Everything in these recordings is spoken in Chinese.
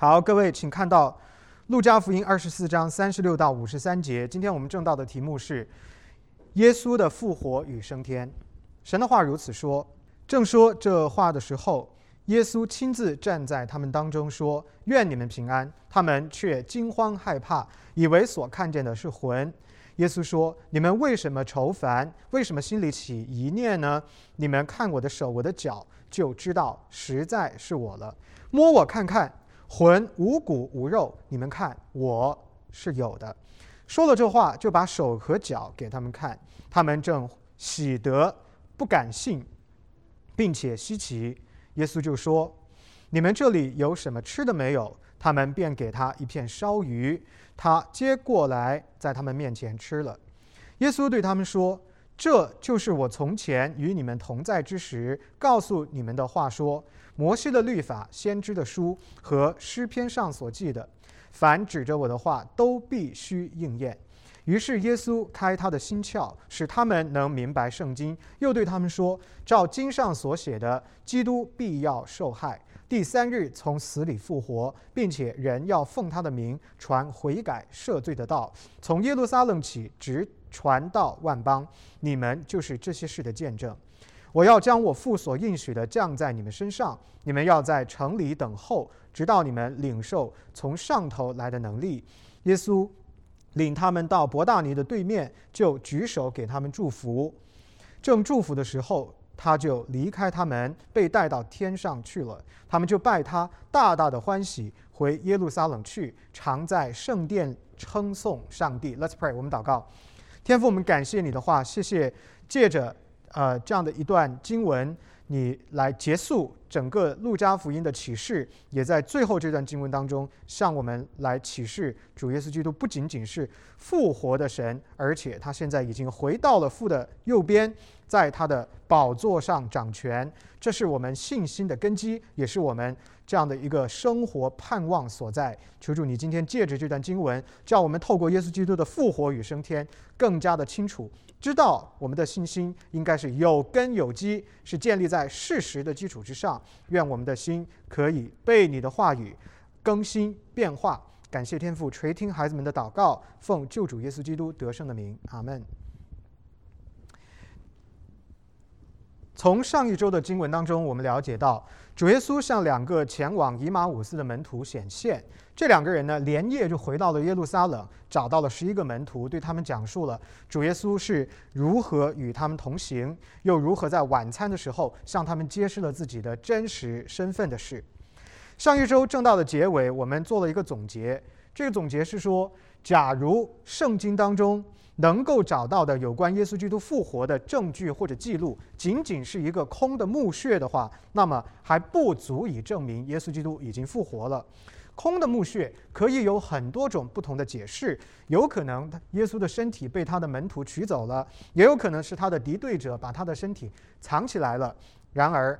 好，各位，请看到《路加福音》二十四章三十六到五十三节。今天我们正道的题目是耶稣的复活与升天。神的话如此说：正说这话的时候，耶稣亲自站在他们当中，说：“愿你们平安。”他们却惊慌害怕，以为所看见的是魂。耶稣说：“你们为什么愁烦？为什么心里起疑念呢？你们看我的手，我的脚，就知道实在是我了。摸我看看。”魂无骨无肉，你们看我是有的。说了这话，就把手和脚给他们看。他们正喜得不敢信，并且稀奇。耶稣就说：“你们这里有什么吃的没有？”他们便给他一片烧鱼，他接过来，在他们面前吃了。耶稣对他们说：“这就是我从前与你们同在之时告诉你们的话说。”摩西的律法、先知的书和诗篇上所记的，凡指着我的话，都必须应验。于是耶稣开他的心窍，使他们能明白圣经，又对他们说：“照经上所写的，基督必要受害，第三日从死里复活，并且人要奉他的名传悔改赦罪的道，从耶路撒冷起，直传到万邦。你们就是这些事的见证。”我要将我父所应许的降在你们身上，你们要在城里等候，直到你们领受从上头来的能力。耶稣领他们到伯大尼的对面，就举手给他们祝福。正祝福的时候，他就离开他们，被带到天上去了。他们就拜他，大大的欢喜，回耶路撒冷去，常在圣殿称颂上帝。Let's pray，我们祷告。天父，我们感谢你的话，谢谢借着。呃，这样的一段经文，你来结束整个路加福音的启示，也在最后这段经文当中向我们来启示主耶稣基督不仅仅是复活的神，而且他现在已经回到了父的右边，在他的宝座上掌权。这是我们信心的根基，也是我们这样的一个生活盼望所在。求主你今天借着这段经文，叫我们透过耶稣基督的复活与升天，更加的清楚。知道我们的信心应该是有根有基，是建立在事实的基础之上。愿我们的心可以被你的话语更新变化。感谢天父垂听孩子们的祷告，奉救主耶稣基督得胜的名，阿门。从上一周的经文当中，我们了解到，主耶稣向两个前往以马五斯的门徒显现。这两个人呢，连夜就回到了耶路撒冷，找到了十一个门徒，对他们讲述了主耶稣是如何与他们同行，又如何在晚餐的时候向他们揭示了自己的真实身份的事。上一周正道的结尾，我们做了一个总结。这个总结是说，假如圣经当中，能够找到的有关耶稣基督复活的证据或者记录，仅仅是一个空的墓穴的话，那么还不足以证明耶稣基督已经复活了。空的墓穴可以有很多种不同的解释，有可能耶稣的身体被他的门徒取走了，也有可能是他的敌对者把他的身体藏起来了。然而，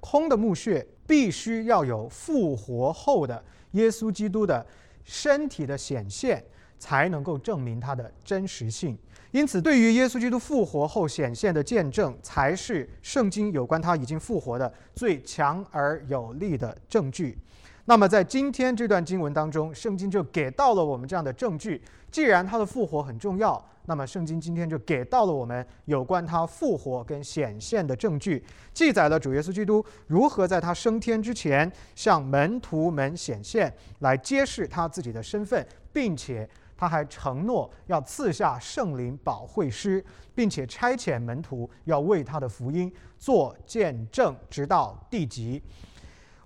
空的墓穴必须要有复活后的耶稣基督的身体的显现。才能够证明它的真实性。因此，对于耶稣基督复活后显现的见证，才是圣经有关他已经复活的最强而有力的证据。那么，在今天这段经文当中，圣经就给到了我们这样的证据。既然他的复活很重要，那么圣经今天就给到了我们有关他复活跟显现的证据，记载了主耶稣基督如何在他升天之前向门徒们显现，来揭示他自己的身份，并且。他还承诺要赐下圣灵保惠师，并且差遣门徒要为他的福音做见证，直到地极。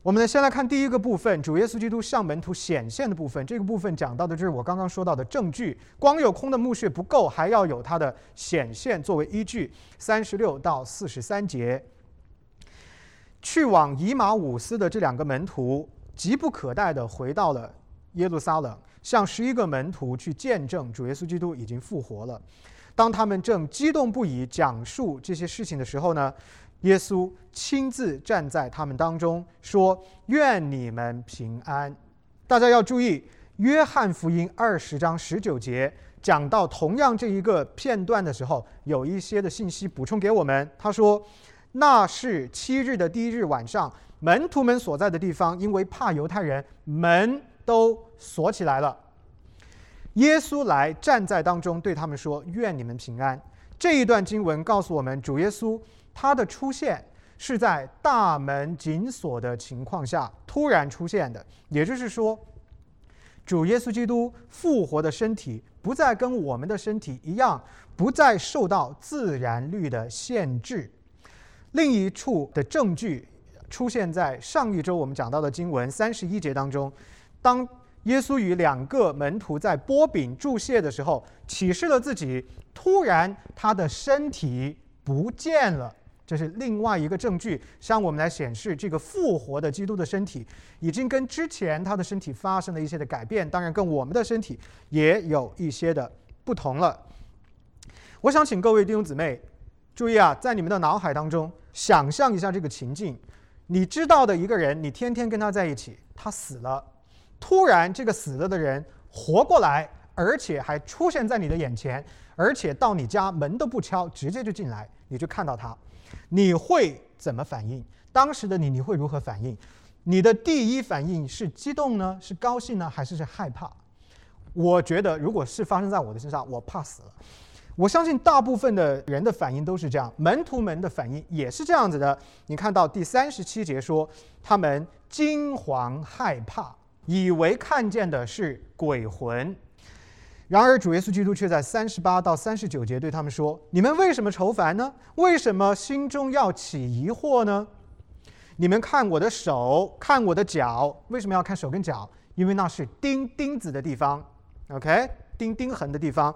我们呢，先来看第一个部分，主耶稣基督向门徒显现的部分。这个部分讲到的就是我刚刚说到的证据。光有空的墓穴不够，还要有他的显现作为依据。三十六到四十三节，去往以马五斯的这两个门徒急不可待地回到了耶路撒冷。向十一个门徒去见证主耶稣基督已经复活了。当他们正激动不已讲述这些事情的时候呢，耶稣亲自站在他们当中说：“愿你们平安。”大家要注意，《约翰福音》二十章十九节讲到同样这一个片段的时候，有一些的信息补充给我们。他说：“那是七日的第一日晚上，门徒们所在的地方，因为怕犹太人，门都锁起来了。耶稣来站在当中，对他们说：“愿你们平安。”这一段经文告诉我们，主耶稣他的出现是在大门紧锁的情况下突然出现的，也就是说，主耶稣基督复活的身体不再跟我们的身体一样，不再受到自然律的限制。另一处的证据出现在上一周我们讲到的经文三十一节当中，当。耶稣与两个门徒在波饼祝谢的时候，启示了自己。突然，他的身体不见了，这是另外一个证据，向我们来显示这个复活的基督的身体已经跟之前他的身体发生了一些的改变。当然，跟我们的身体也有一些的不同了。我想请各位弟兄姊妹注意啊，在你们的脑海当中想象一下这个情境：你知道的一个人，你天天跟他在一起，他死了。突然，这个死了的人活过来，而且还出现在你的眼前，而且到你家门都不敲，直接就进来，你就看到他，你会怎么反应？当时的你，你会如何反应？你的第一反应是激动呢？是高兴呢？还是是害怕？我觉得，如果是发生在我的身上，我怕死了。我相信大部分的人的反应都是这样，门徒们的反应也是这样子的。你看到第三十七节说，他们惊惶害怕。以为看见的是鬼魂，然而主耶稣基督却在三十八到三十九节对他们说：“你们为什么愁烦呢？为什么心中要起疑惑呢？你们看我的手，看我的脚，为什么要看手跟脚？因为那是钉钉子的地方，OK，钉钉痕的地方，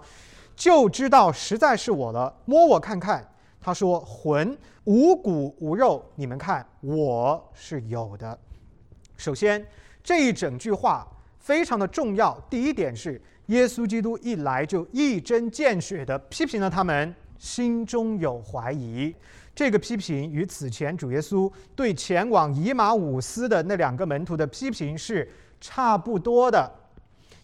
就知道实在是我了。摸我看看。”他说：“魂无骨无肉，你们看我是有的。”首先。这一整句话非常的重要。第一点是，耶稣基督一来就一针见血地批评了他们，心中有怀疑。这个批评与此前主耶稣对前往以马五斯的那两个门徒的批评是差不多的，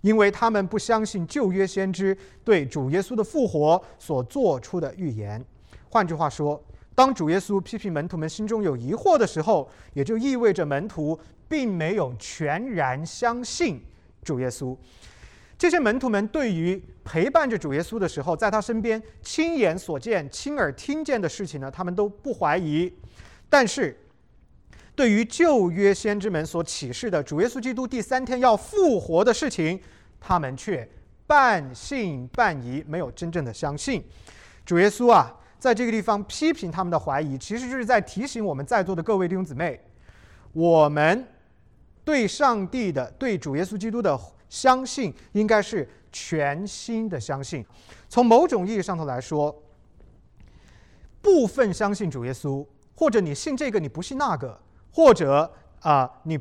因为他们不相信旧约先知对主耶稣的复活所做出的预言。换句话说，当主耶稣批评门徒们心中有疑惑的时候，也就意味着门徒。并没有全然相信主耶稣。这些门徒们对于陪伴着主耶稣的时候，在他身边亲眼所见、亲耳听见的事情呢，他们都不怀疑；但是，对于旧约先知们所启示的主耶稣基督第三天要复活的事情，他们却半信半疑，没有真正的相信。主耶稣啊，在这个地方批评他们的怀疑，其实就是在提醒我们在座的各位弟兄姊妹，我们。对上帝的、对主耶稣基督的相信，应该是全新的相信。从某种意义上头来说，部分相信主耶稣，或者你信这个你不信那个，或者啊你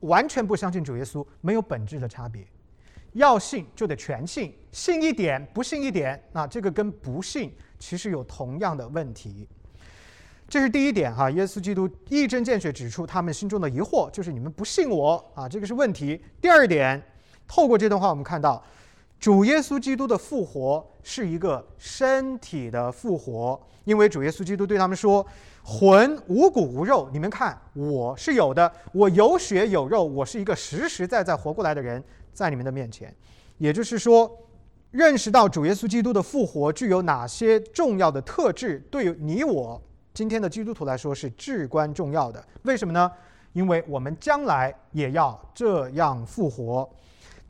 完全不相信主耶稣，没有本质的差别。要信就得全信，信一点不信一点，那这个跟不信其实有同样的问题。这是第一点哈，耶稣基督一针见血指出他们心中的疑惑，就是你们不信我啊，这个是问题。第二点，透过这段话，我们看到主耶稣基督的复活是一个身体的复活，因为主耶稣基督对他们说：“魂无骨无肉，你们看我是有的，我有血有肉，我是一个实实在在活过来的人，在你们的面前。”也就是说，认识到主耶稣基督的复活具有哪些重要的特质，对你我。今天的基督徒来说是至关重要的，为什么呢？因为我们将来也要这样复活。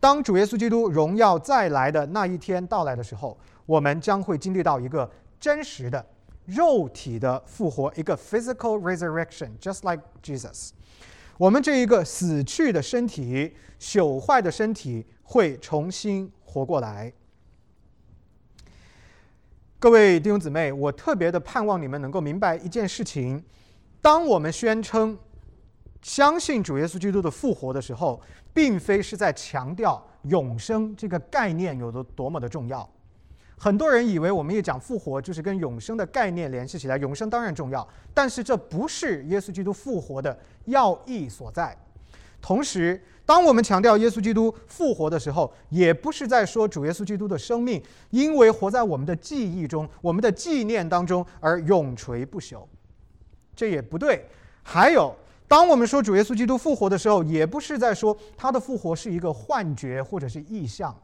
当主耶稣基督荣耀再来的那一天到来的时候，我们将会经历到一个真实的肉体的复活，一个 physical resurrection，just like Jesus。我们这一个死去的身体、朽坏的身体会重新活过来。各位弟兄姊妹，我特别的盼望你们能够明白一件事情：当我们宣称相信主耶稣基督的复活的时候，并非是在强调永生这个概念有多多么的重要。很多人以为我们一讲复活就是跟永生的概念联系起来，永生当然重要，但是这不是耶稣基督复活的要义所在。同时，当我们强调耶稣基督复活的时候，也不是在说主耶稣基督的生命因为活在我们的记忆中、我们的纪念当中而永垂不朽。这也不对。还有，当我们说主耶稣基督复活的时候，也不是在说他的复活是一个幻觉或者是意象。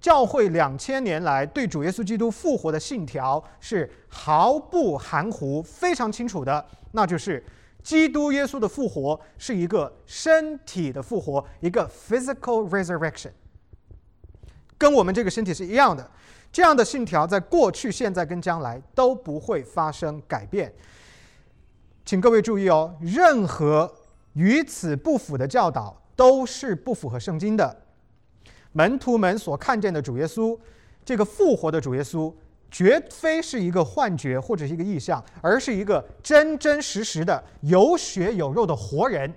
教会两千年来对主耶稣基督复活的信条是毫不含糊、非常清楚的，那就是基督耶稣的复活是一个身体的复活，一个 physical resurrection，跟我们这个身体是一样的。这样的信条在过去、现在跟将来都不会发生改变。请各位注意哦，任何与此不符的教导都是不符合圣经的。门徒们所看见的主耶稣，这个复活的主耶稣，绝非是一个幻觉或者是一个意象，而是一个真真实实的有血有肉的活人。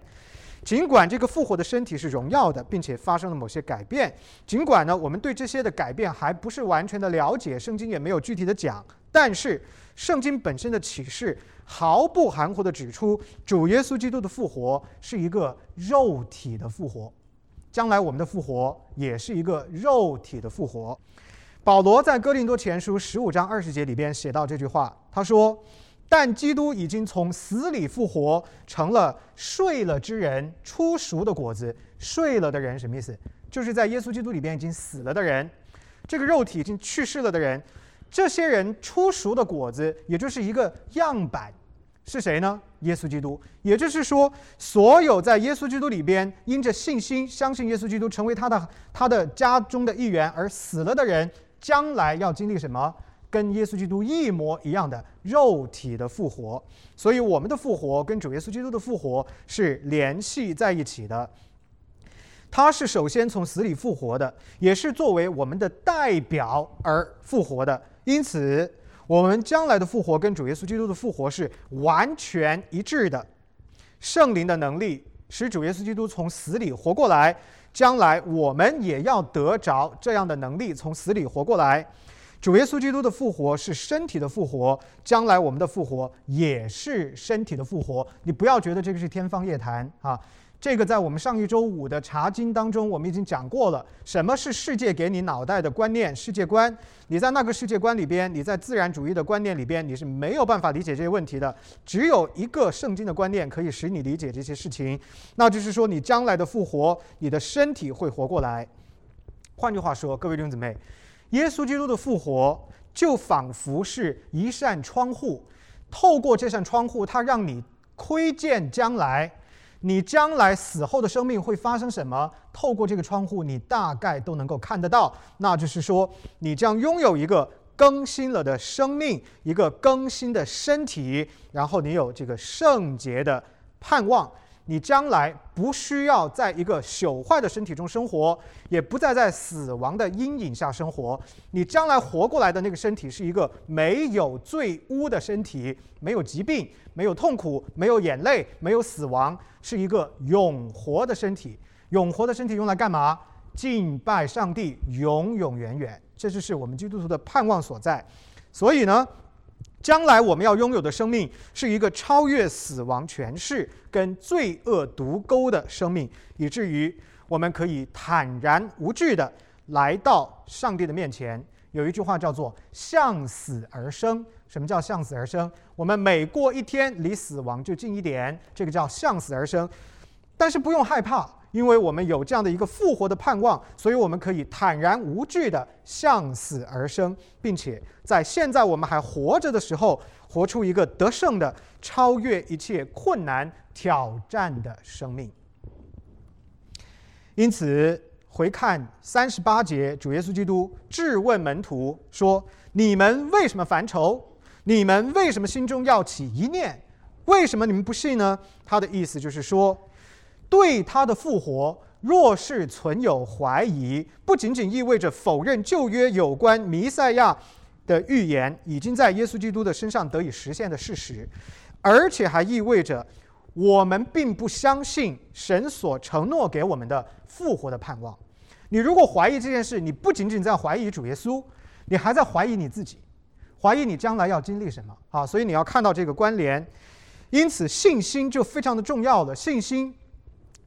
尽管这个复活的身体是荣耀的，并且发生了某些改变，尽管呢我们对这些的改变还不是完全的了解，圣经也没有具体的讲，但是圣经本身的启示毫不含糊地指出，主耶稣基督的复活是一个肉体的复活。将来我们的复活也是一个肉体的复活。保罗在哥林多前书十五章二十节里边写到这句话，他说：“但基督已经从死里复活，成了睡了之人出熟的果子。睡了的人什么意思？就是在耶稣基督里边已经死了的人，这个肉体已经去世了的人，这些人出熟的果子，也就是一个样板。”是谁呢？耶稣基督。也就是说，所有在耶稣基督里边因着信心相信耶稣基督，成为他的他的家中的一员而死了的人，将来要经历什么？跟耶稣基督一模一样的肉体的复活。所以，我们的复活跟主耶稣基督的复活是联系在一起的。他是首先从死里复活的，也是作为我们的代表而复活的。因此。我们将来的复活跟主耶稣基督的复活是完全一致的。圣灵的能力使主耶稣基督从死里活过来，将来我们也要得着这样的能力，从死里活过来。主耶稣基督的复活是身体的复活，将来我们的复活也是身体的复活。你不要觉得这个是天方夜谭啊。这个在我们上一周五的查经当中，我们已经讲过了。什么是世界给你脑袋的观念、世界观？你在那个世界观里边，你在自然主义的观念里边，你是没有办法理解这些问题的。只有一个圣经的观念可以使你理解这些事情，那就是说，你将来的复活，你的身体会活过来。换句话说，各位弟兄姊妹，耶稣基督的复活就仿佛是一扇窗户，透过这扇窗户，它让你窥见将来。你将来死后的生命会发生什么？透过这个窗户，你大概都能够看得到。那就是说，你将拥有一个更新了的生命，一个更新的身体，然后你有这个圣洁的盼望。你将来不需要在一个朽坏的身体中生活，也不再在死亡的阴影下生活。你将来活过来的那个身体是一个没有罪污的身体，没有疾病，没有痛苦，没有眼泪，没有死亡，是一个永活的身体。永活的身体用来干嘛？敬拜上帝，永永远远。这就是我们基督徒的盼望所在。所以呢？将来我们要拥有的生命是一个超越死亡权势跟罪恶毒钩的生命，以至于我们可以坦然无惧的来到上帝的面前。有一句话叫做“向死而生”。什么叫向死而生？我们每过一天离死亡就近一点，这个叫向死而生。但是不用害怕。因为我们有这样的一个复活的盼望，所以我们可以坦然无惧地向死而生，并且在现在我们还活着的时候，活出一个得胜的、超越一切困难挑战的生命。因此，回看三十八节，主耶稣基督质问门徒说：“你们为什么烦愁？你们为什么心中要起一念？为什么你们不信呢？”他的意思就是说。对他的复活，若是存有怀疑，不仅仅意味着否认旧约有关弥赛亚的预言已经在耶稣基督的身上得以实现的事实，而且还意味着我们并不相信神所承诺给我们的复活的盼望。你如果怀疑这件事，你不仅仅在怀疑主耶稣，你还在怀疑你自己，怀疑你将来要经历什么啊！所以你要看到这个关联，因此信心就非常的重要了。信心。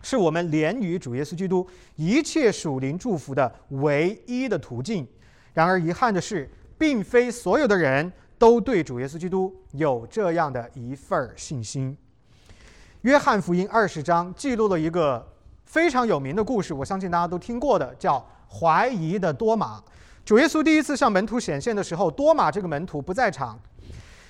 是我们连于主耶稣基督一切属灵祝福的唯一的途径。然而遗憾的是，并非所有的人都对主耶稣基督有这样的一份信心。约翰福音二十章记录了一个非常有名的故事，我相信大家都听过的，叫怀疑的多马。主耶稣第一次向门徒显现的时候，多马这个门徒不在场。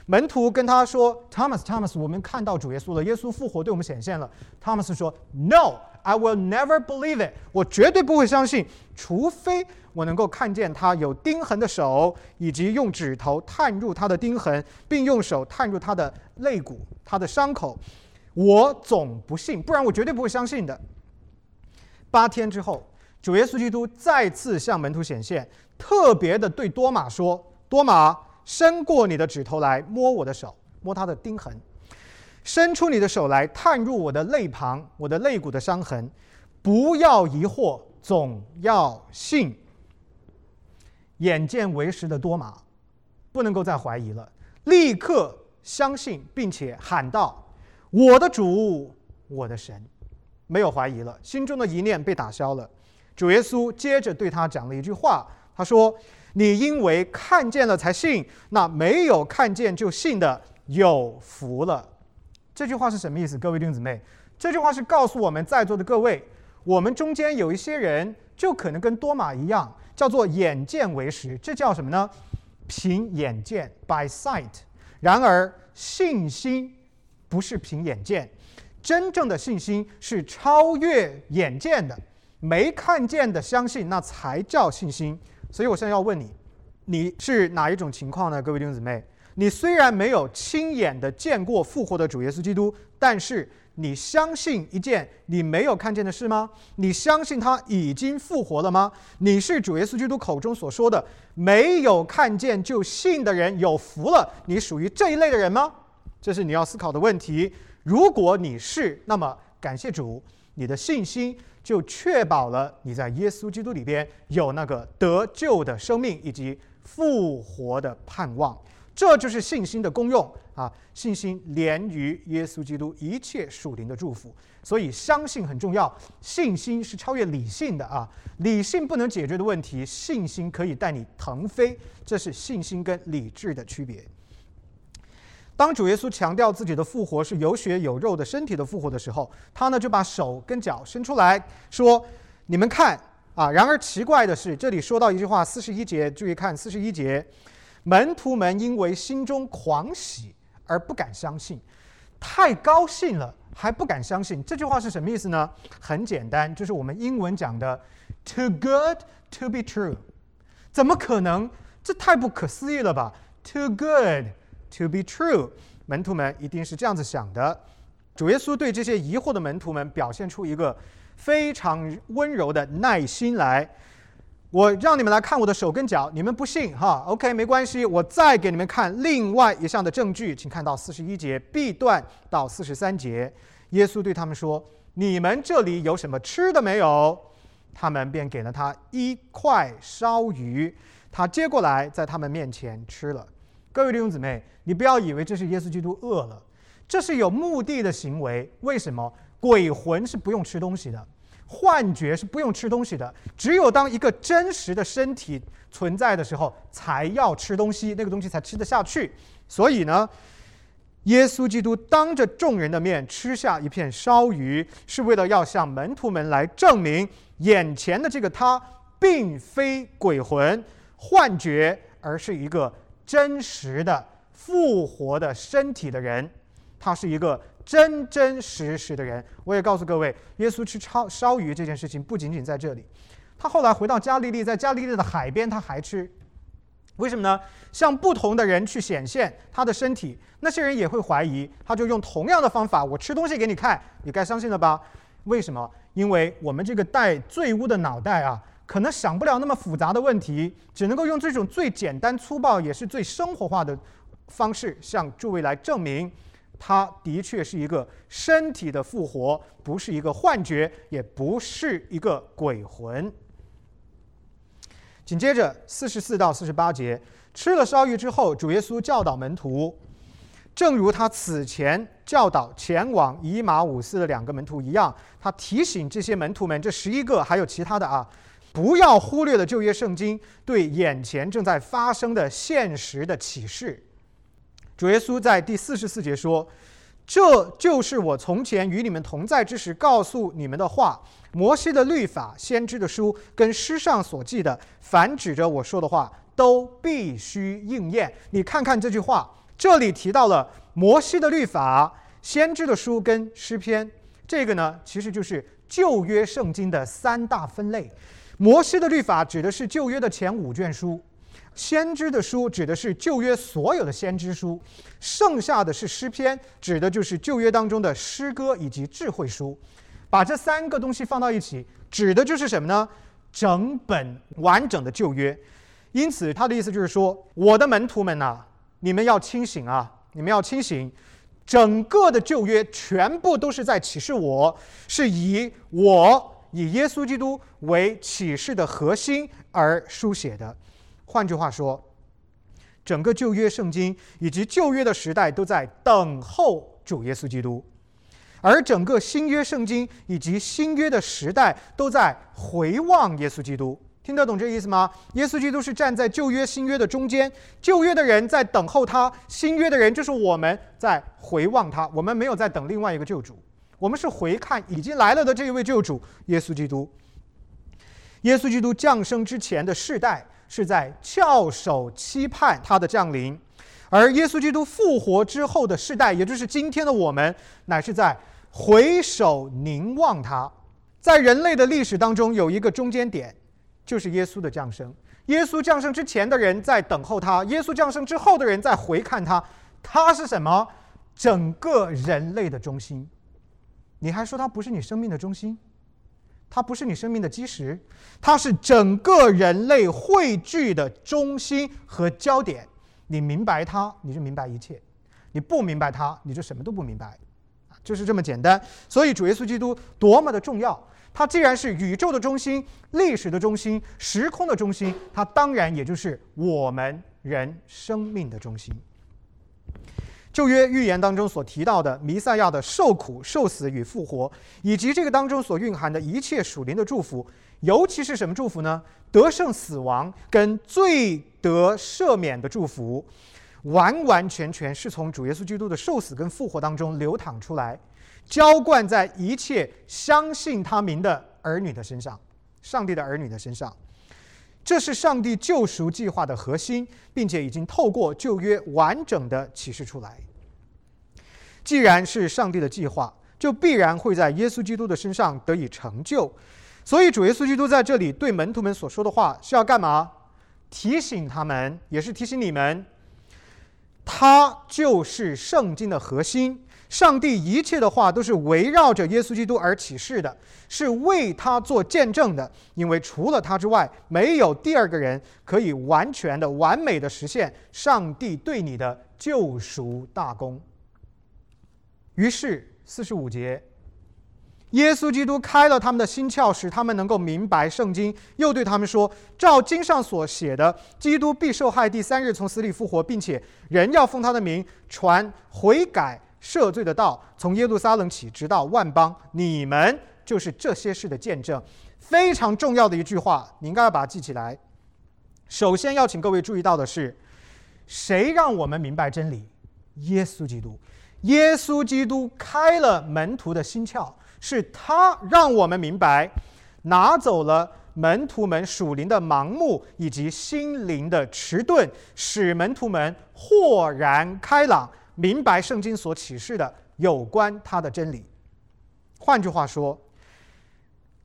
门徒跟他说：“Thomas，Thomas，我们看到主耶稣了，耶稣复活对我们显现了。”Thomas 说：“No，I will never believe it，我绝对不会相信，除非我能够看见他有钉痕的手，以及用指头探入他的钉痕，并用手探入他的肋骨、他的伤口，我总不信，不然我绝对不会相信的。”八天之后，主耶稣基督再次向门徒显现，特别的对多马说：“多马。”伸过你的指头来摸我的手，摸他的钉痕；伸出你的手来探入我的肋旁、我的肋骨的伤痕。不要疑惑，总要信。眼见为实的多马，不能够再怀疑了，立刻相信，并且喊道：“我的主，我的神！”没有怀疑了，心中的疑念被打消了。主耶稣接着对他讲了一句话，他说。你因为看见了才信，那没有看见就信的有福了。这句话是什么意思？各位弟兄姊妹，这句话是告诉我们在座的各位，我们中间有一些人就可能跟多马一样，叫做眼见为实。这叫什么呢？凭眼见，by sight。然而信心不是凭眼见，真正的信心是超越眼见的，没看见的相信，那才叫信心。所以我现在要问你，你是哪一种情况呢？各位弟兄姊妹，你虽然没有亲眼的见过复活的主耶稣基督，但是你相信一件你没有看见的事吗？你相信他已经复活了吗？你是主耶稣基督口中所说的没有看见就信的人有福了？你属于这一类的人吗？这是你要思考的问题。如果你是，那么感谢主，你的信心。就确保了你在耶稣基督里边有那个得救的生命以及复活的盼望，这就是信心的功用啊！信心连于耶稣基督一切属灵的祝福，所以相信很重要。信心是超越理性的啊，理性不能解决的问题，信心可以带你腾飞，这是信心跟理智的区别。当主耶稣强调自己的复活是有血有肉的身体的复活的时候，他呢就把手跟脚伸出来说：“你们看啊！”然而奇怪的是，这里说到一句话，四十一节，注意看四十一节，门徒们因为心中狂喜而不敢相信，太高兴了还不敢相信。这句话是什么意思呢？很简单，就是我们英文讲的 “too good to be true”，怎么可能？这太不可思议了吧？Too good。To be true，门徒们一定是这样子想的。主耶稣对这些疑惑的门徒们表现出一个非常温柔的耐心来。我让你们来看我的手跟脚，你们不信哈？OK，没关系，我再给你们看另外一项的证据，请看到四十一节 B 段到四十三节。耶稣对他们说：“你们这里有什么吃的没有？”他们便给了他一块烧鱼，他接过来在他们面前吃了。各位弟兄姊妹，你不要以为这是耶稣基督饿了，这是有目的的行为。为什么？鬼魂是不用吃东西的，幻觉是不用吃东西的。只有当一个真实的身体存在的时候，才要吃东西，那个东西才吃得下去。所以呢，耶稣基督当着众人的面吃下一片烧鱼，是为了要向门徒们来证明，眼前的这个他并非鬼魂、幻觉，而是一个。真实的复活的身体的人，他是一个真真实实的人。我也告诉各位，耶稣吃烧烧鱼这件事情不仅仅在这里，他后来回到加利利，在加利利的海边他还吃。为什么呢？向不同的人去显现他的身体，那些人也会怀疑，他就用同样的方法，我吃东西给你看，你该相信了吧？为什么？因为我们这个带罪污的脑袋啊。可能想不了那么复杂的问题，只能够用这种最简单粗暴也是最生活化的方式向诸位来证明，他的确是一个身体的复活，不是一个幻觉，也不是一个鬼魂。紧接着四十四到四十八节，吃了烧鱼之后，主耶稣教导门徒，正如他此前教导前往以马五斯的两个门徒一样，他提醒这些门徒们，这十一个还有其他的啊。不要忽略了旧约圣经对眼前正在发生的现实的启示。主耶稣在第四十四节说：“这就是我从前与你们同在之时告诉你们的话。摩西的律法、先知的书跟诗上所记的，凡指着我说的话，都必须应验。”你看看这句话，这里提到了摩西的律法、先知的书跟诗篇，这个呢，其实就是旧约圣经的三大分类。摩西的律法指的是旧约的前五卷书。先知的书指的是旧约所有的先知书，剩下的是诗篇，指的就是旧约当中的诗歌以及智慧书。把这三个东西放到一起，指的就是什么呢？整本完整的旧约。因此，他的意思就是说，我的门徒们呐，你们要清醒啊！你们要清醒，整个的旧约全部都是在启示我，是以我以耶稣基督为启示的核心而书写的。换句话说，整个旧约圣经以及旧约的时代都在等候主耶稣基督，而整个新约圣经以及新约的时代都在回望耶稣基督。听得懂这意思吗？耶稣基督是站在旧约、新约的中间，旧约的人在等候他，新约的人就是我们在回望他。我们没有在等另外一个救主，我们是回看已经来了的这一位救主耶稣基督。耶稣基督降生之前的世代。是在翘首期盼他的降临，而耶稣基督复活之后的世代，也就是今天的我们，乃是在回首凝望他。在人类的历史当中，有一个中间点，就是耶稣的降生。耶稣降生之前的人在等候他，耶稣降生之后的人在回看他。他是什么？整个人类的中心。你还说它不是你生命的中心？它不是你生命的基石，它是整个人类汇聚的中心和焦点。你明白它，你就明白一切；你不明白它，你就什么都不明白。就是这么简单。所以主耶稣基督多么的重要！它既然是宇宙的中心、历史的中心、时空的中心，它当然也就是我们人生命的中心。旧约预言当中所提到的弥赛亚的受苦、受死与复活，以及这个当中所蕴含的一切属灵的祝福，尤其是什么祝福呢？得胜死亡跟罪得赦免的祝福，完完全全是从主耶稣基督的受死跟复活当中流淌出来，浇灌在一切相信他名的儿女的身上，上帝的儿女的身上。这是上帝救赎计划的核心，并且已经透过旧约完整的启示出来。既然是上帝的计划，就必然会在耶稣基督的身上得以成就。所以主耶稣基督在这里对门徒们所说的话是要干嘛？提醒他们，也是提醒你们，他就是圣经的核心。上帝一切的话都是围绕着耶稣基督而启示的，是为他做见证的。因为除了他之外，没有第二个人可以完全的、完美的实现上帝对你的救赎大功。于是四十五节，耶稣基督开了他们的心窍，使他们能够明白圣经，又对他们说：“照经上所写的，基督必受害，第三日从死里复活，并且人要奉他的名传悔改。”赦罪的道从耶路撒冷起，直到万邦，你们就是这些事的见证。非常重要的一句话，你应该要把它记起来。首先要请各位注意到的是，谁让我们明白真理？耶稣基督。耶稣基督开了门徒的心窍，是他让我们明白，拿走了门徒们属灵的盲目以及心灵的迟钝，使门徒们豁然开朗。明白圣经所启示的有关他的真理。换句话说，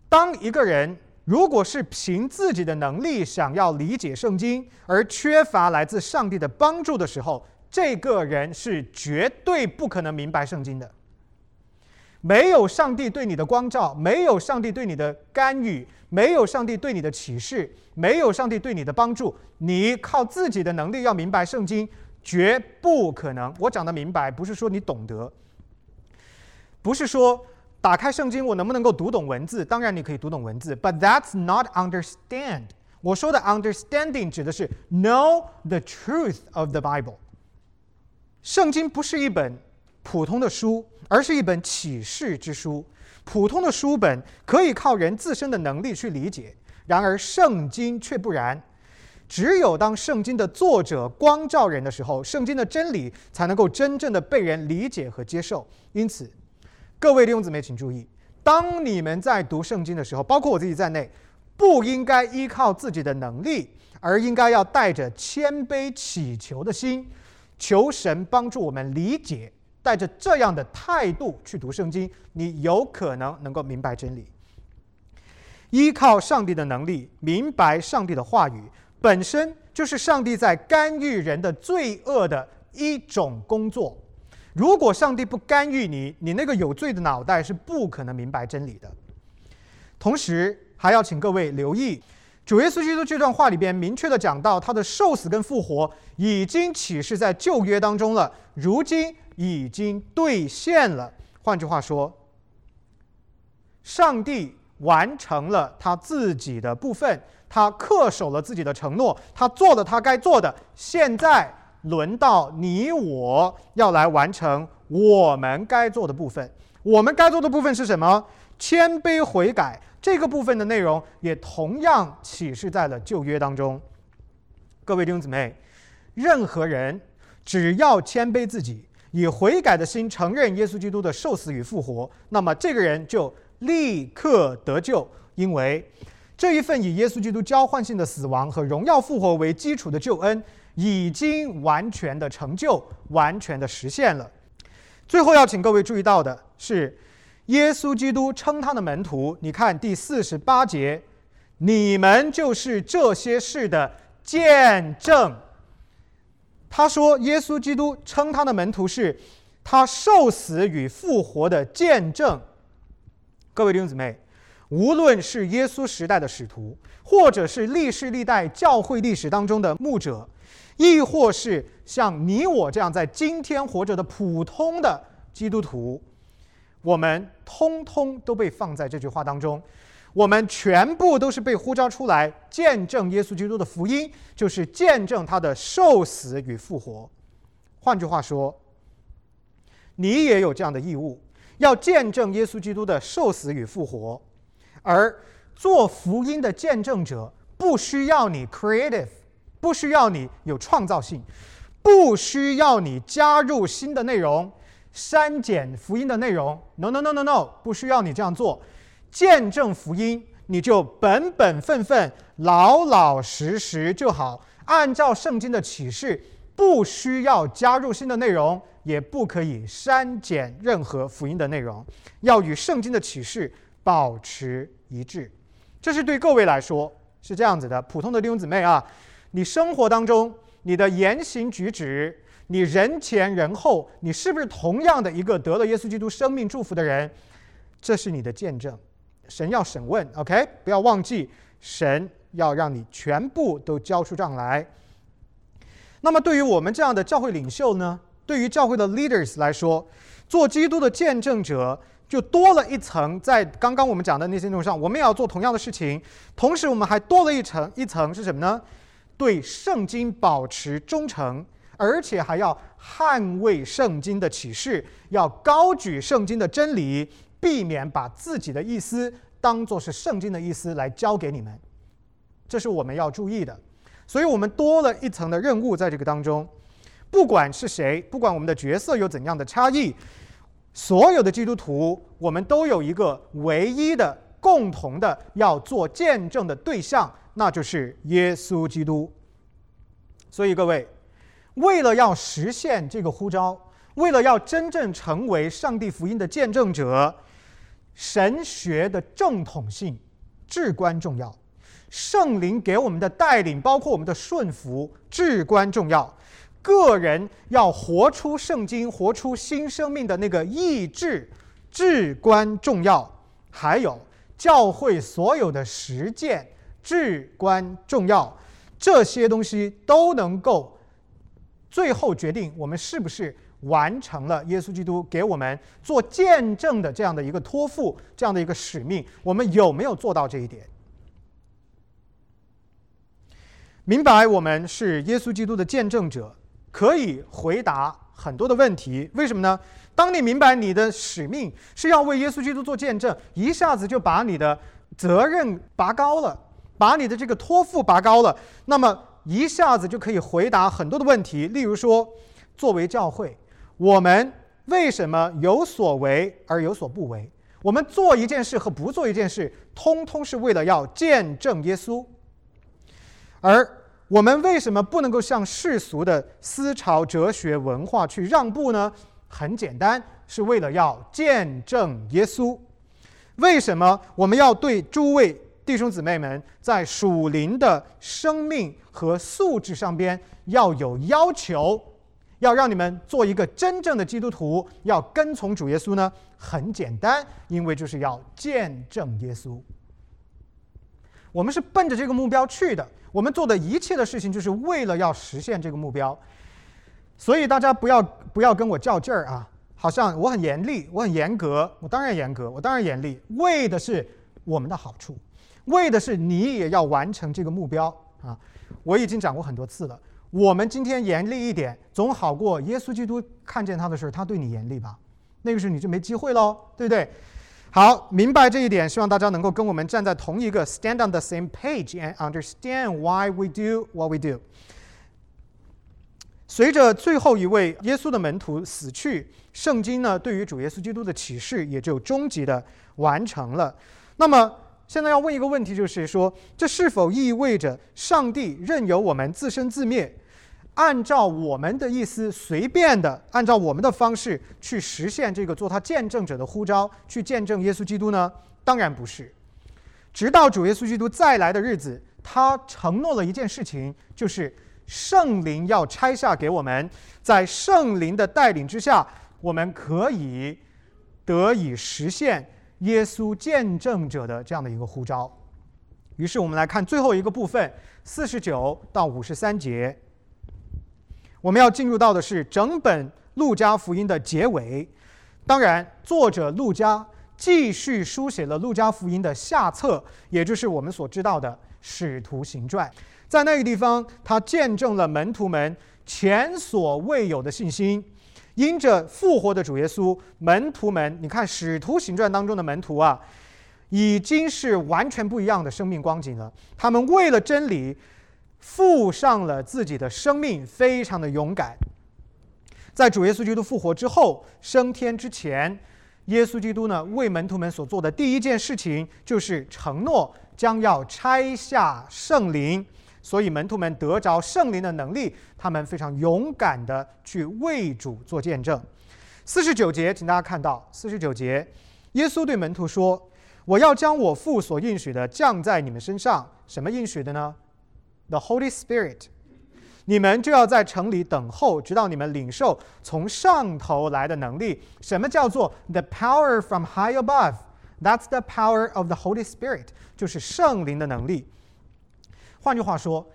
当一个人如果是凭自己的能力想要理解圣经，而缺乏来自上帝的帮助的时候，这个人是绝对不可能明白圣经的。没有上帝对你的光照，没有上帝对你的干预，没有上帝对你的启示，没有上帝对你的帮助，你靠自己的能力要明白圣经。绝不可能！我讲的明白，不是说你懂得，不是说打开圣经我能不能够读懂文字？当然你可以读懂文字，but that's not understand。我说的 understanding 指的是 know the truth of the Bible。圣经不是一本普通的书，而是一本启示之书。普通的书本可以靠人自身的能力去理解，然而圣经却不然。只有当圣经的作者光照人的时候，圣经的真理才能够真正的被人理解和接受。因此，各位弟兄姊妹，请注意，当你们在读圣经的时候，包括我自己在内，不应该依靠自己的能力，而应该要带着谦卑祈求的心，求神帮助我们理解。带着这样的态度去读圣经，你有可能能够明白真理。依靠上帝的能力，明白上帝的话语。本身就是上帝在干预人的罪恶的一种工作。如果上帝不干预你，你那个有罪的脑袋是不可能明白真理的。同时，还要请各位留意，主耶稣基督这段话里边明确的讲到，他的受死跟复活已经启示在旧约当中了，如今已经兑现了。换句话说，上帝完成了他自己的部分。他恪守了自己的承诺，他做了他该做的。现在轮到你我要来完成我们该做的部分。我们该做的部分是什么？谦卑悔改。这个部分的内容也同样启示在了旧约当中。各位弟兄姊妹，任何人只要谦卑自己，以悔改的心承认耶稣基督的受死与复活，那么这个人就立刻得救，因为。这一份以耶稣基督交换性的死亡和荣耀复活为基础的救恩，已经完全的成就，完全的实现了。最后要请各位注意到的是，耶稣基督称他的门徒，你看第四十八节，你们就是这些事的见证。他说，耶稣基督称他的门徒是他受死与复活的见证。各位弟兄姊妹。无论是耶稣时代的使徒，或者是历世历代教会历史当中的牧者，亦或是像你我这样在今天活着的普通的基督徒，我们通通都被放在这句话当中。我们全部都是被呼召出来见证耶稣基督的福音，就是见证他的受死与复活。换句话说，你也有这样的义务，要见证耶稣基督的受死与复活。而做福音的见证者，不需要你 creative，不需要你有创造性，不需要你加入新的内容、删减福音的内容。No no no no no，不需要你这样做。见证福音，你就本本分分、老老实实就好。按照圣经的启示，不需要加入新的内容，也不可以删减任何福音的内容，要与圣经的启示保持。一致，这是对各位来说是这样子的。普通的弟兄姊妹啊，你生活当中你的言行举止，你人前人后，你是不是同样的一个得了耶稣基督生命祝福的人？这是你的见证。神要审问，OK？不要忘记，神要让你全部都交出账来。那么，对于我们这样的教会领袖呢？对于教会的 leaders 来说，做基督的见证者。就多了一层，在刚刚我们讲的那些内容上，我们也要做同样的事情。同时，我们还多了一层，一层是什么呢？对圣经保持忠诚，而且还要捍卫圣经的启示，要高举圣经的真理，避免把自己的意思当做是圣经的意思来教给你们。这是我们要注意的。所以，我们多了一层的任务在这个当中。不管是谁，不管我们的角色有怎样的差异。所有的基督徒，我们都有一个唯一的、共同的要做见证的对象，那就是耶稣基督。所以，各位，为了要实现这个呼召，为了要真正成为上帝福音的见证者，神学的正统性至关重要，圣灵给我们的带领，包括我们的顺服，至关重要。个人要活出圣经、活出新生命的那个意志，至关重要。还有教会所有的实践，至关重要。这些东西都能够最后决定我们是不是完成了耶稣基督给我们做见证的这样的一个托付，这样的一个使命。我们有没有做到这一点？明白我们是耶稣基督的见证者。可以回答很多的问题，为什么呢？当你明白你的使命是要为耶稣基督做见证，一下子就把你的责任拔高了，把你的这个托付拔高了，那么一下子就可以回答很多的问题。例如说，作为教会，我们为什么有所为而有所不为？我们做一件事和不做一件事，通通是为了要见证耶稣。而我们为什么不能够向世俗的思潮、哲学、文化去让步呢？很简单，是为了要见证耶稣。为什么我们要对诸位弟兄姊妹们在属灵的生命和素质上边要有要求，要让你们做一个真正的基督徒，要跟从主耶稣呢？很简单，因为就是要见证耶稣。我们是奔着这个目标去的。我们做的一切的事情，就是为了要实现这个目标，所以大家不要不要跟我较劲儿啊！好像我很严厉，我很严格，我当然严格，我当然严厉，为的是我们的好处，为的是你也要完成这个目标啊！我已经讲过很多次了，我们今天严厉一点，总好过耶稣基督看见他的时候，他对你严厉吧？那个时候你就没机会喽，对不对？好，明白这一点，希望大家能够跟我们站在同一个 stand on the same page and understand why we do what we do。随着最后一位耶稣的门徒死去，圣经呢对于主耶稣基督的启示也就终极的完成了。那么现在要问一个问题，就是说，这是否意味着上帝任由我们自生自灭？按照我们的意思，随便的按照我们的方式去实现这个做他见证者的呼召，去见证耶稣基督呢？当然不是。直到主耶稣基督再来的日子，他承诺了一件事情，就是圣灵要拆下给我们，在圣灵的带领之下，我们可以得以实现耶稣见证者的这样的一个呼召。于是我们来看最后一个部分，四十九到五十三节。我们要进入到的是整本路加福音的结尾。当然，作者路加继续书写了路加福音的下册，也就是我们所知道的《使徒行传》。在那个地方，他见证了门徒们前所未有的信心。因着复活的主耶稣，门徒们，你看《使徒行传》当中的门徒啊，已经是完全不一样的生命光景了。他们为了真理。付上了自己的生命，非常的勇敢。在主耶稣基督复活之后，升天之前，耶稣基督呢为门徒们所做的第一件事情，就是承诺将要拆下圣灵，所以门徒们得着圣灵的能力，他们非常勇敢的去为主做见证。四十九节，请大家看到四十九节，耶稣对门徒说：“我要将我父所应许的降在你们身上。什么应许的呢？” The Holy Spirit，你们就要在城里等候，直到你们领受从上头来的能力。什么叫做 the power from high above？That's the power of the Holy Spirit，就是圣灵的能力。换句话说，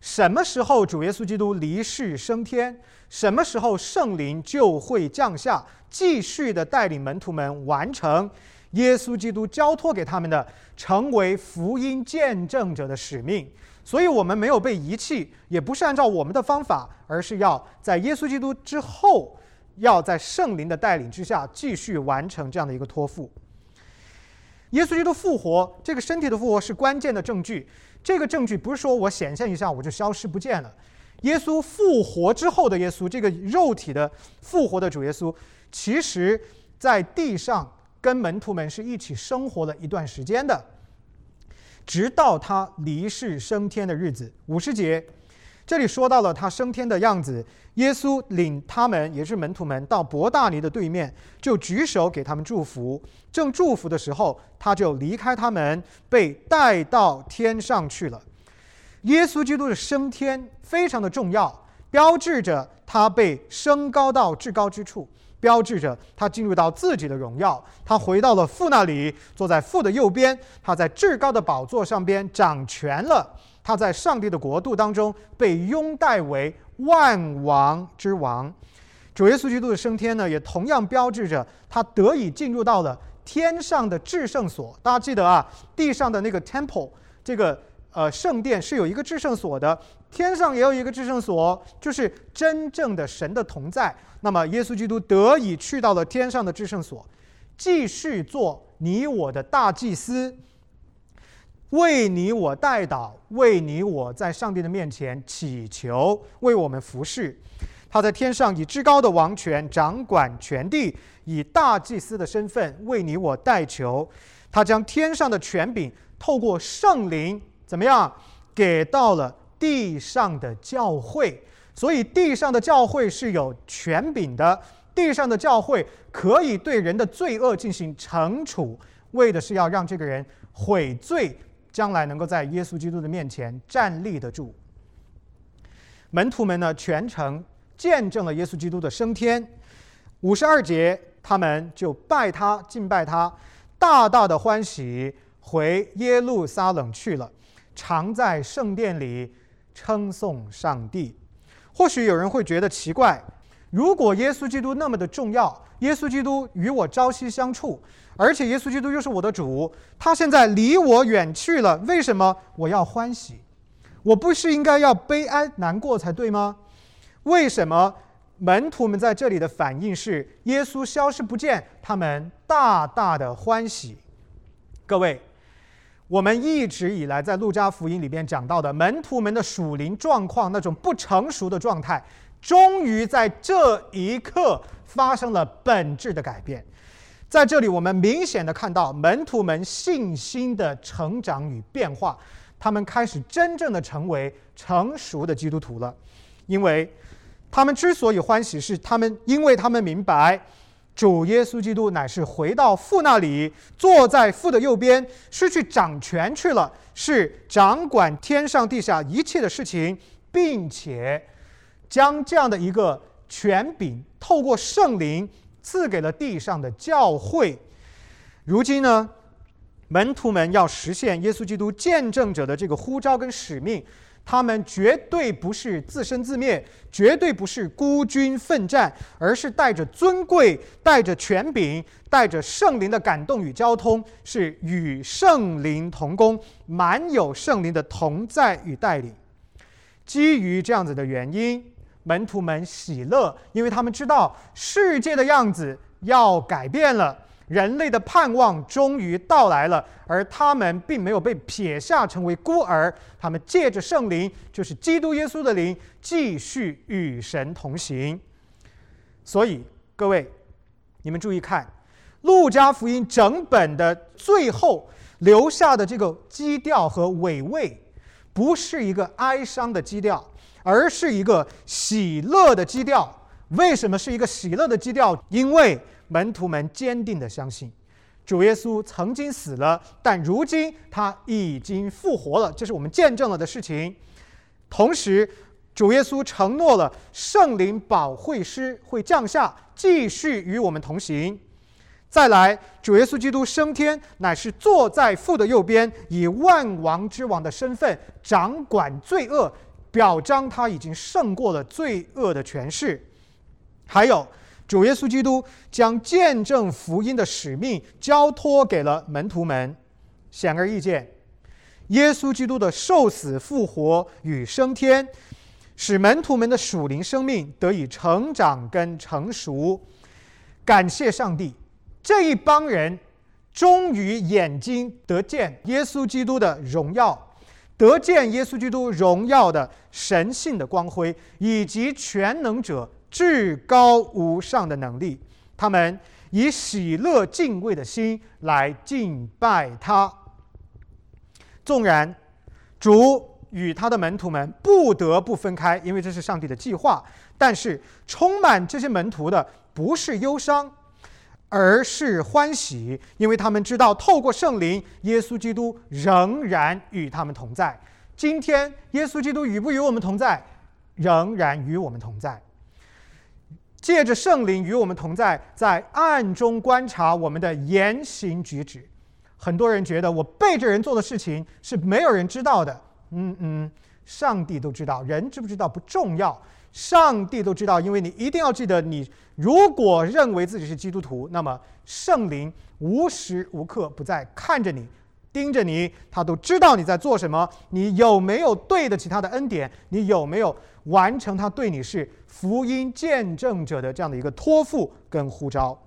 什么时候主耶稣基督离世升天，什么时候圣灵就会降下，继续的带领门徒们完成耶稣基督交托给他们的，成为福音见证者的使命。所以，我们没有被遗弃，也不是按照我们的方法，而是要在耶稣基督之后，要在圣灵的带领之下继续完成这样的一个托付。耶稣基督复活，这个身体的复活是关键的证据。这个证据不是说我显现一下我就消失不见了。耶稣复活之后的耶稣，这个肉体的复活的主耶稣，其实在地上跟门徒们是一起生活了一段时间的。直到他离世升天的日子，五十节，这里说到了他升天的样子。耶稣领他们，也是门徒们，到伯大尼的对面，就举手给他们祝福。正祝福的时候，他就离开他们，被带到天上去了。耶稣基督的升天非常的重要，标志着他被升高到至高之处。标志着他进入到自己的荣耀，他回到了父那里，坐在父的右边，他在至高的宝座上边掌权了。他在上帝的国度当中被拥戴为万王之王。主耶稣基督的升天呢，也同样标志着他得以进入到了天上的至圣所。大家记得啊，地上的那个 temple 这个。呃，圣殿是有一个至圣所的，天上也有一个至圣所，就是真正的神的同在。那么，耶稣基督得以去到了天上的至圣所，继续做你我的大祭司。为你我代祷，为你我在上帝的面前祈求，为我们服侍。他在天上以至高的王权掌管全地，以大祭司的身份为你我代求。他将天上的权柄透过圣灵怎么样给到了地上的教会？所以地上的教会是有权柄的，地上的教会可以对人的罪恶进行惩处，为的是要让这个人悔罪。将来能够在耶稣基督的面前站立得住。门徒们呢，全程见证了耶稣基督的升天。五十二节，他们就拜他，敬拜他，大大的欢喜，回耶路撒冷去了，常在圣殿里称颂上帝。或许有人会觉得奇怪，如果耶稣基督那么的重要，耶稣基督与我朝夕相处。而且耶稣基督又是我的主，他现在离我远去了，为什么我要欢喜？我不是应该要悲哀难过才对吗？为什么门徒们在这里的反应是耶稣消失不见，他们大大的欢喜？各位，我们一直以来在路加福音里边讲到的门徒们的属灵状况，那种不成熟的状态，终于在这一刻发生了本质的改变。在这里，我们明显的看到门徒们信心的成长与变化，他们开始真正的成为成熟的基督徒了。因为他们之所以欢喜，是他们因为他们明白，主耶稣基督乃是回到父那里，坐在父的右边，失去掌权去了，是掌管天上地下一切的事情，并且将这样的一个权柄透过圣灵。赐给了地上的教会。如今呢，门徒们要实现耶稣基督见证者的这个呼召跟使命，他们绝对不是自生自灭，绝对不是孤军奋战，而是带着尊贵、带着权柄、带着圣灵的感动与交通，是与圣灵同工，满有圣灵的同在与带领。基于这样子的原因。门徒们喜乐，因为他们知道世界的样子要改变了，人类的盼望终于到来了，而他们并没有被撇下成为孤儿，他们借着圣灵，就是基督耶稣的灵，继续与神同行。所以，各位，你们注意看，路加福音整本的最后留下的这个基调和尾味，不是一个哀伤的基调。而是一个喜乐的基调。为什么是一个喜乐的基调？因为门徒们坚定的相信，主耶稣曾经死了，但如今他已经复活了，这是我们见证了的事情。同时，主耶稣承诺了圣灵保惠师会降下，继续与我们同行。再来，主耶稣基督升天，乃是坐在父的右边，以万王之王的身份掌管罪恶。表彰他已经胜过了罪恶的权势，还有主耶稣基督将见证福音的使命交托给了门徒们。显而易见，耶稣基督的受死、复活与升天，使门徒们的属灵生命得以成长跟成熟。感谢上帝，这一帮人终于眼睛得见耶稣基督的荣耀。得见耶稣基督荣耀的神性的光辉，以及全能者至高无上的能力，他们以喜乐敬畏的心来敬拜他。纵然主与他的门徒们不得不分开，因为这是上帝的计划，但是充满这些门徒的不是忧伤。而是欢喜，因为他们知道，透过圣灵，耶稣基督仍然与他们同在。今天，耶稣基督与不与我们同在？仍然与我们同在。借着圣灵与我们同在，在暗中观察我们的言行举止。很多人觉得我背着人做的事情是没有人知道的。嗯嗯，上帝都知道，人知不知道不重要。上帝都知道，因为你一定要记得，你如果认为自己是基督徒，那么圣灵无时无刻不在看着你、盯着你，他都知道你在做什么，你有没有对得起他的恩典，你有没有完成他对你是福音见证者的这样的一个托付跟呼召。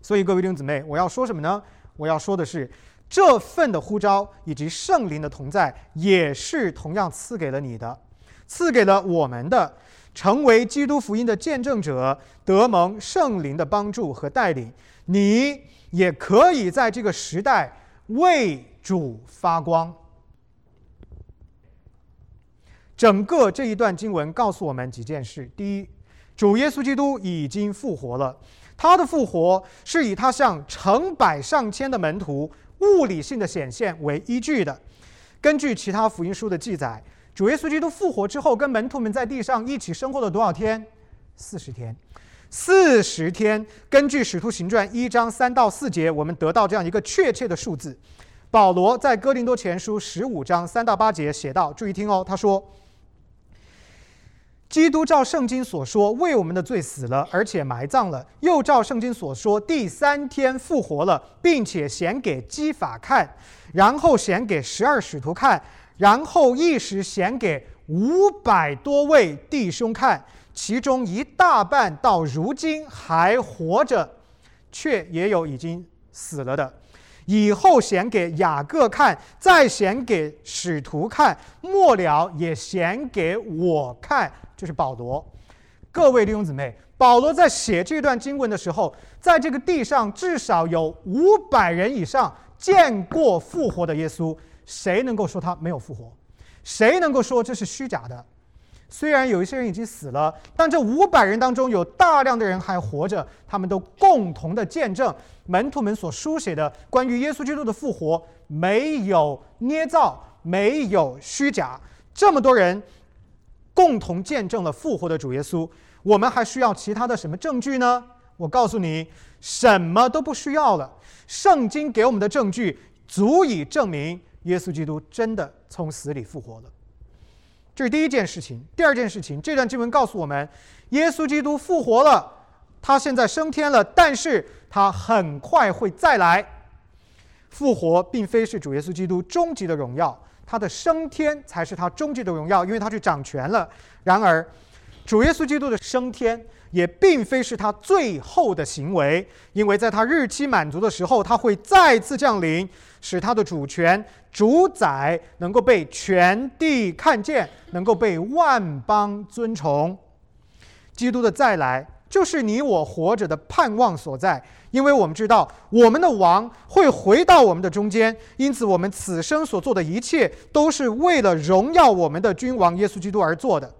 所以，各位弟兄姊妹，我要说什么呢？我要说的是，这份的呼召以及圣灵的同在，也是同样赐给了你的，赐给了我们的，成为基督福音的见证者，得蒙圣灵的帮助和带领，你也可以在这个时代为主发光。整个这一段经文告诉我们几件事：第一，主耶稣基督已经复活了，他的复活是以他向成百上千的门徒。物理性的显现为依据的。根据其他福音书的记载，主耶稣基督复活之后，跟门徒们在地上一起生活了多少天？四十天。四十天。根据《使徒行传》一章三到四节，我们得到这样一个确切的数字。保罗在哥林多前书十五章三到八节写道：“注意听哦，他说。”基督照圣经所说，为我们的罪死了，而且埋葬了；又照圣经所说，第三天复活了，并且显给基法看，然后显给十二使徒看，然后一时显给五百多位弟兄看，其中一大半到如今还活着，却也有已经死了的。以后显给雅各看，再显给使徒看，末了也显给我看。就是保罗，各位弟兄姊妹，保罗在写这段经文的时候，在这个地上至少有五百人以上见过复活的耶稣。谁能够说他没有复活？谁能够说这是虚假的？虽然有一些人已经死了，但这五百人当中有大量的人还活着，他们都共同的见证门徒们所书写的关于耶稣基督的复活没有捏造，没有虚假。这么多人。共同见证了复活的主耶稣，我们还需要其他的什么证据呢？我告诉你，什么都不需要了。圣经给我们的证据足以证明耶稣基督真的从死里复活了。这是第一件事情。第二件事情，这段经文告诉我们，耶稣基督复活了，他现在升天了，但是他很快会再来。复活并非是主耶稣基督终极的荣耀。他的升天才是他终极的荣耀，因为他去掌权了。然而，主耶稣基督的升天也并非是他最后的行为，因为在他日期满足的时候，他会再次降临，使他的主权、主宰能够被全地看见，能够被万邦尊崇。基督的再来。就是你我活着的盼望所在，因为我们知道我们的王会回到我们的中间，因此我们此生所做的一切都是为了荣耀我们的君王耶稣基督而做的。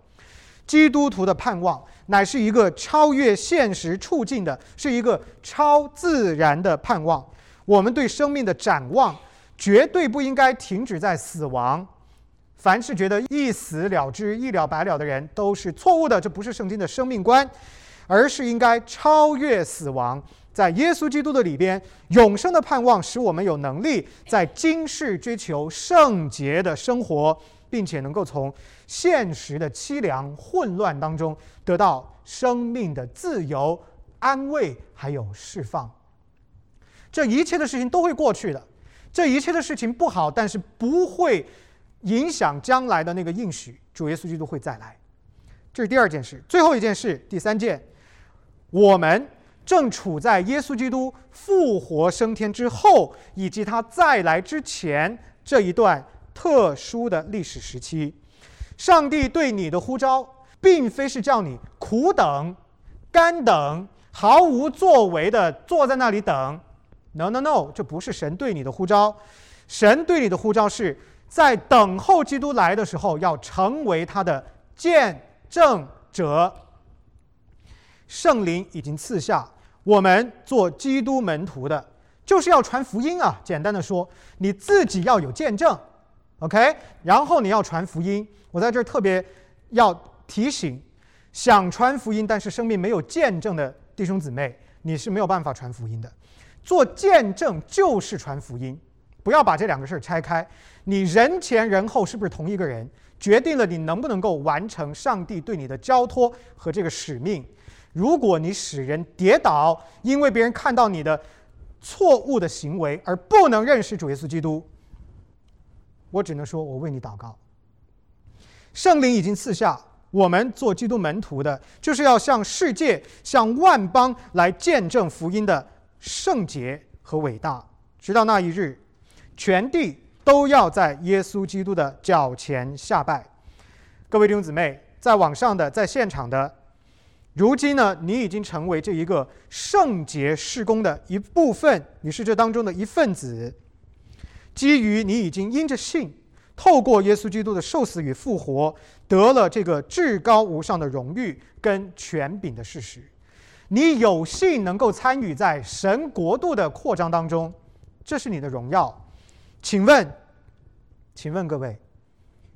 基督徒的盼望乃是一个超越现实处境的，是一个超自然的盼望。我们对生命的展望绝对不应该停止在死亡。凡是觉得一死了之、一了百了的人都是错误的，这不是圣经的生命观。而是应该超越死亡，在耶稣基督的里边，永生的盼望使我们有能力在今世追求圣洁的生活，并且能够从现实的凄凉混乱当中得到生命的自由、安慰还有释放。这一切的事情都会过去的，这一切的事情不好，但是不会影响将来的那个应许，主耶稣基督会再来。这是第二件事，最后一件事，第三件。我们正处在耶稣基督复活升天之后，以及他再来之前这一段特殊的历史时期。上帝对你的呼召，并非是叫你苦等、干等、毫无作为的坐在那里等。No，No，No，这不是神对你的呼召。神对你的呼召是在等候基督来的时候，要成为他的见证者。圣灵已经赐下我们做基督门徒的，就是要传福音啊！简单的说，你自己要有见证，OK？然后你要传福音。我在这儿特别要提醒，想传福音但是生命没有见证的弟兄姊妹，你是没有办法传福音的。做见证就是传福音，不要把这两个事儿拆开。你人前人后是不是同一个人，决定了你能不能够完成上帝对你的交托和这个使命。如果你使人跌倒，因为别人看到你的错误的行为而不能认识主耶稣基督，我只能说，我为你祷告。圣灵已经赐下我们做基督门徒的，就是要向世界、向万邦来见证福音的圣洁和伟大。直到那一日，全地都要在耶稣基督的脚前下拜。各位弟兄姊妹，在网上的，在现场的，如今呢，你已经成为这一个圣洁事工的一部分，你是这当中的一份子。基于你已经因着信，透过耶稣基督的受死与复活，得了这个至高无上的荣誉跟权柄的事实，你有幸能够参与在神国度的扩张当中，这是你的荣耀。请问，请问各位，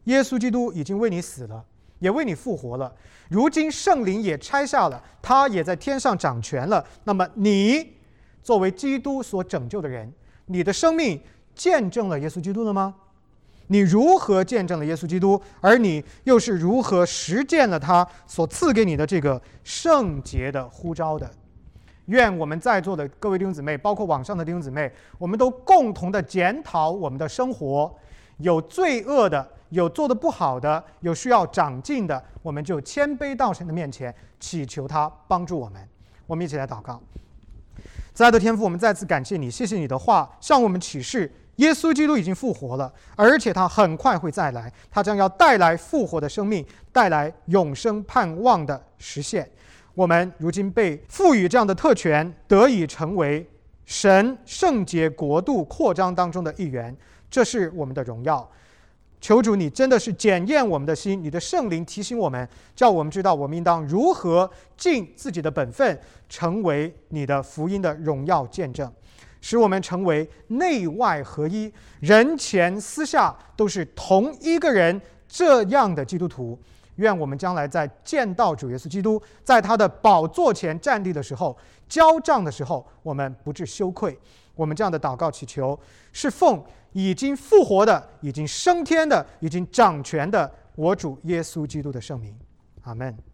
耶稣基督已经为你死了，也为你复活了，如今圣灵也拆下了，他也在天上掌权了。那么你作为基督所拯救的人，你的生命。见证了耶稣基督了吗？你如何见证了耶稣基督？而你又是如何实践了他所赐给你的这个圣洁的呼召的？愿我们在座的各位弟兄姊妹，包括网上的弟兄姊妹，我们都共同的检讨我们的生活，有罪恶的，有做的不好的，有需要长进的，我们就谦卑到神的面前，祈求他帮助我们。我们一起来祷告。慈爱的天父，我们再次感谢你，谢谢你的话向我们启示。耶稣基督已经复活了，而且他很快会再来，他将要带来复活的生命，带来永生盼望的实现。我们如今被赋予这样的特权，得以成为神圣洁国度扩张当中的一员，这是我们的荣耀。求主，你真的是检验我们的心，你的圣灵提醒我们，叫我们知道我们应当如何尽自己的本分，成为你的福音的荣耀见证。使我们成为内外合一，人前私下都是同一个人这样的基督徒。愿我们将来在见到主耶稣基督，在他的宝座前站立的时候，交账的时候，我们不致羞愧。我们这样的祷告祈求，是奉已经复活的、已经升天的、已经掌权的我主耶稣基督的圣名。阿门。